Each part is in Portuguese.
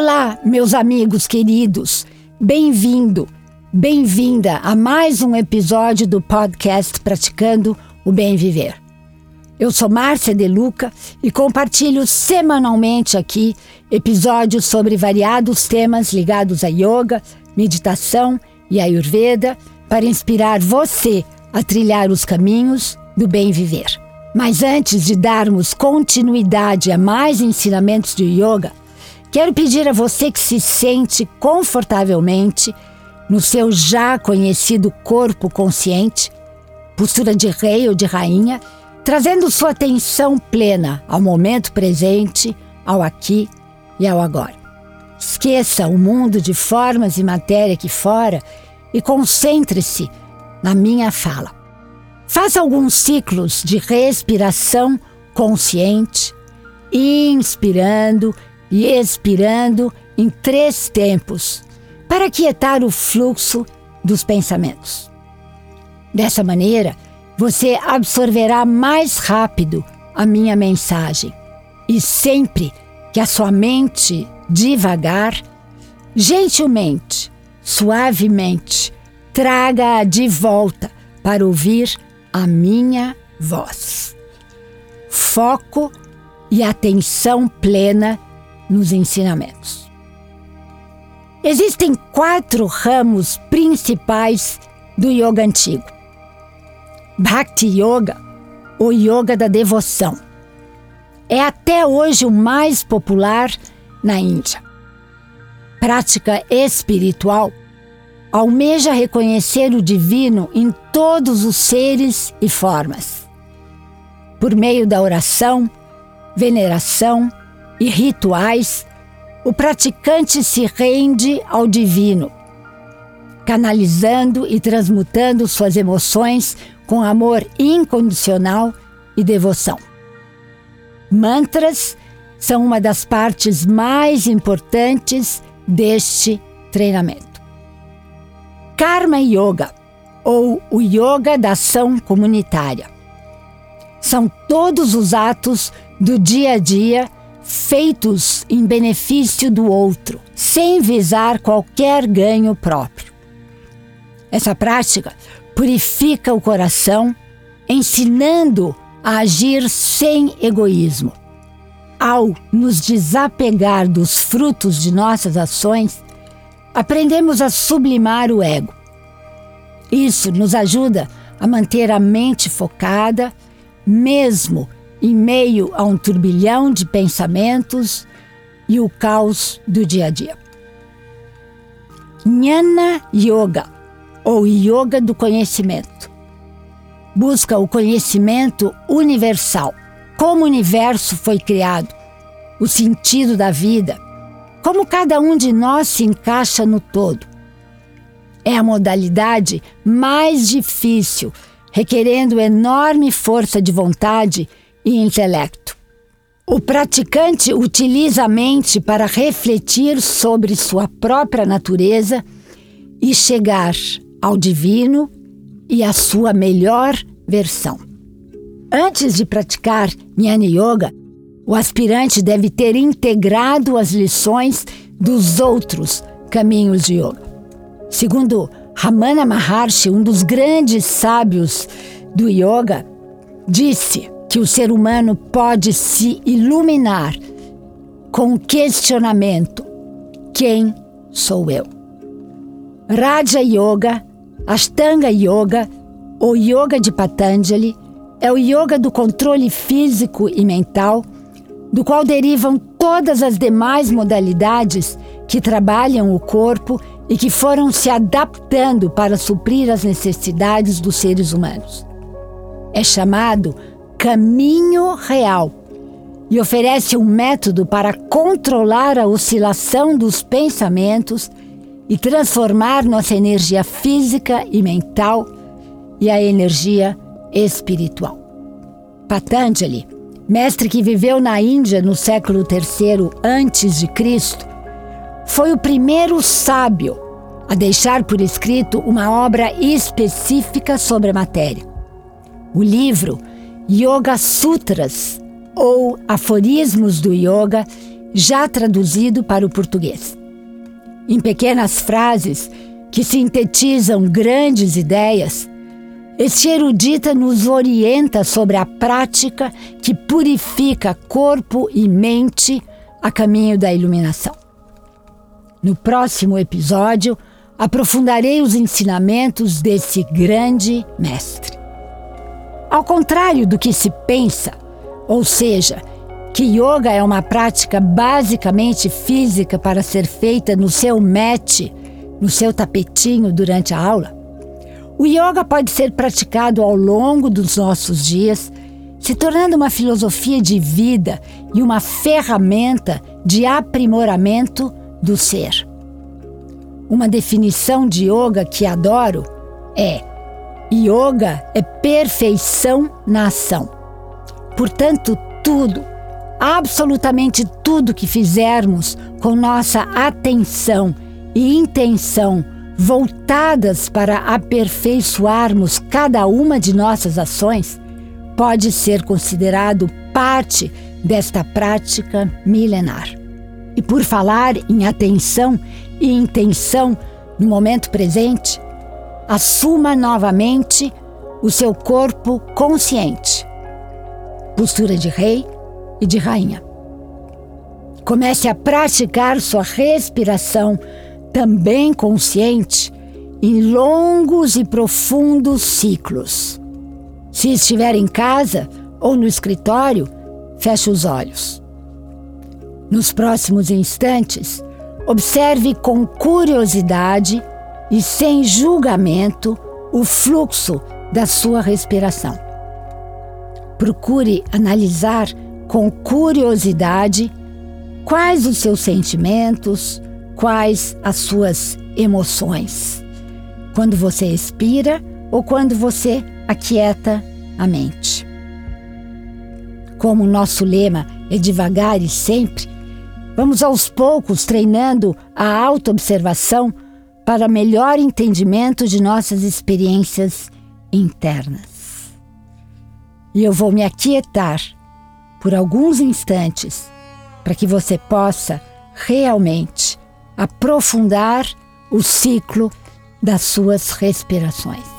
Olá, meus amigos queridos. Bem-vindo, bem-vinda a mais um episódio do podcast Praticando o Bem Viver. Eu sou Márcia De Luca e compartilho semanalmente aqui episódios sobre variados temas ligados a yoga, meditação e ayurveda para inspirar você a trilhar os caminhos do bem viver. Mas antes de darmos continuidade a mais ensinamentos de yoga, Quero pedir a você que se sente confortavelmente no seu já conhecido corpo consciente, postura de rei ou de rainha, trazendo sua atenção plena ao momento presente, ao aqui e ao agora. Esqueça o mundo de formas e matéria aqui fora e concentre-se na minha fala. Faça alguns ciclos de respiração consciente, inspirando e expirando em três tempos, para quietar o fluxo dos pensamentos. Dessa maneira, você absorverá mais rápido a minha mensagem e sempre que a sua mente devagar, gentilmente, suavemente, traga-a de volta para ouvir a minha voz. Foco e atenção plena nos ensinamentos. Existem quatro ramos principais do yoga antigo: Bhakti Yoga, ou Yoga da devoção. É até hoje o mais popular na Índia. Prática espiritual almeja reconhecer o divino em todos os seres e formas. Por meio da oração, veneração, e rituais, o praticante se rende ao divino, canalizando e transmutando suas emoções com amor incondicional e devoção. Mantras são uma das partes mais importantes deste treinamento. Karma Yoga, ou o Yoga da Ação Comunitária, são todos os atos do dia a dia feitos em benefício do outro, sem visar qualquer ganho próprio. Essa prática purifica o coração, ensinando a agir sem egoísmo. Ao nos desapegar dos frutos de nossas ações, aprendemos a sublimar o ego. Isso nos ajuda a manter a mente focada, mesmo em meio a um turbilhão de pensamentos e o caos do dia a dia. Jnana Yoga, ou Yoga do Conhecimento, busca o conhecimento universal, como o universo foi criado, o sentido da vida, como cada um de nós se encaixa no todo. É a modalidade mais difícil, requerendo enorme força de vontade e intelecto. O praticante utiliza a mente para refletir sobre sua própria natureza e chegar ao divino e à sua melhor versão. Antes de praticar Jnana Yoga, o aspirante deve ter integrado as lições dos outros caminhos de yoga. Segundo Ramana Maharshi, um dos grandes sábios do yoga, disse: que o ser humano pode se iluminar com o questionamento: quem sou eu? Raja Yoga, Ashtanga Yoga ou Yoga de Patanjali é o yoga do controle físico e mental, do qual derivam todas as demais modalidades que trabalham o corpo e que foram se adaptando para suprir as necessidades dos seres humanos. É chamado caminho real e oferece um método para controlar a oscilação dos pensamentos e transformar nossa energia física e mental e a energia espiritual. Patanjali, mestre que viveu na Índia no século III antes de Cristo, foi o primeiro sábio a deixar por escrito uma obra específica sobre a matéria. O livro Yoga Sutras, ou Aforismos do Yoga, já traduzido para o português. Em pequenas frases que sintetizam grandes ideias, este erudita nos orienta sobre a prática que purifica corpo e mente a caminho da iluminação. No próximo episódio, aprofundarei os ensinamentos desse grande mestre. Ao contrário do que se pensa, ou seja, que yoga é uma prática basicamente física para ser feita no seu mat, no seu tapetinho durante a aula, o yoga pode ser praticado ao longo dos nossos dias, se tornando uma filosofia de vida e uma ferramenta de aprimoramento do ser. Uma definição de yoga que adoro é: yoga é perfeição na ação. Portanto, tudo, absolutamente tudo que fizermos com nossa atenção e intenção voltadas para aperfeiçoarmos cada uma de nossas ações, pode ser considerado parte desta prática milenar. E por falar em atenção e intenção no momento presente, assuma novamente o seu corpo consciente. Postura de rei e de rainha. Comece a praticar sua respiração também consciente, em longos e profundos ciclos. Se estiver em casa ou no escritório, feche os olhos. Nos próximos instantes, observe com curiosidade e sem julgamento o fluxo da sua respiração. Procure analisar com curiosidade quais os seus sentimentos, quais as suas emoções. Quando você expira ou quando você aquieta a mente. Como o nosso lema é devagar e sempre, vamos aos poucos treinando a autoobservação para melhor entendimento de nossas experiências internas. E eu vou me aquietar por alguns instantes para que você possa realmente aprofundar o ciclo das suas respirações.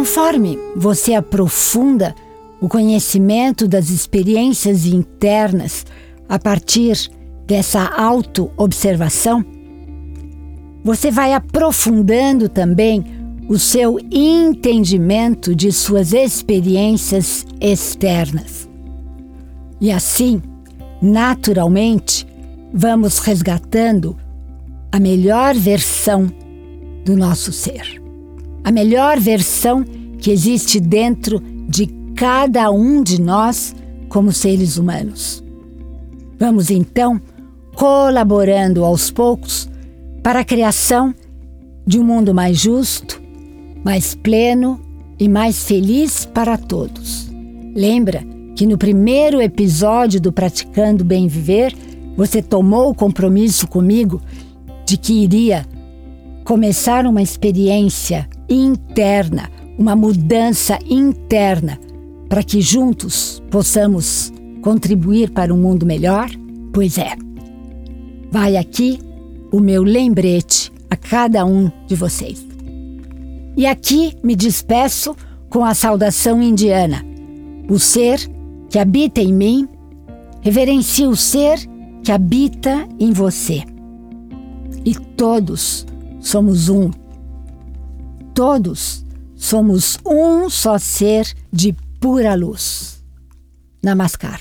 Conforme. Você aprofunda o conhecimento das experiências internas a partir dessa auto-observação, você vai aprofundando também o seu entendimento de suas experiências externas. E assim, naturalmente, vamos resgatando a melhor versão do nosso ser a melhor versão que existe dentro de cada um de nós como seres humanos. Vamos então colaborando aos poucos para a criação de um mundo mais justo, mais pleno e mais feliz para todos. Lembra que no primeiro episódio do Praticando Bem Viver, você tomou o compromisso comigo de que iria começar uma experiência interna, uma mudança interna, para que juntos possamos contribuir para um mundo melhor? Pois é. Vai aqui o meu lembrete a cada um de vocês. E aqui me despeço com a saudação indiana. O ser que habita em mim reverencia o ser que habita em você. E todos somos um. Todos somos um só ser de pura luz. Namaskar.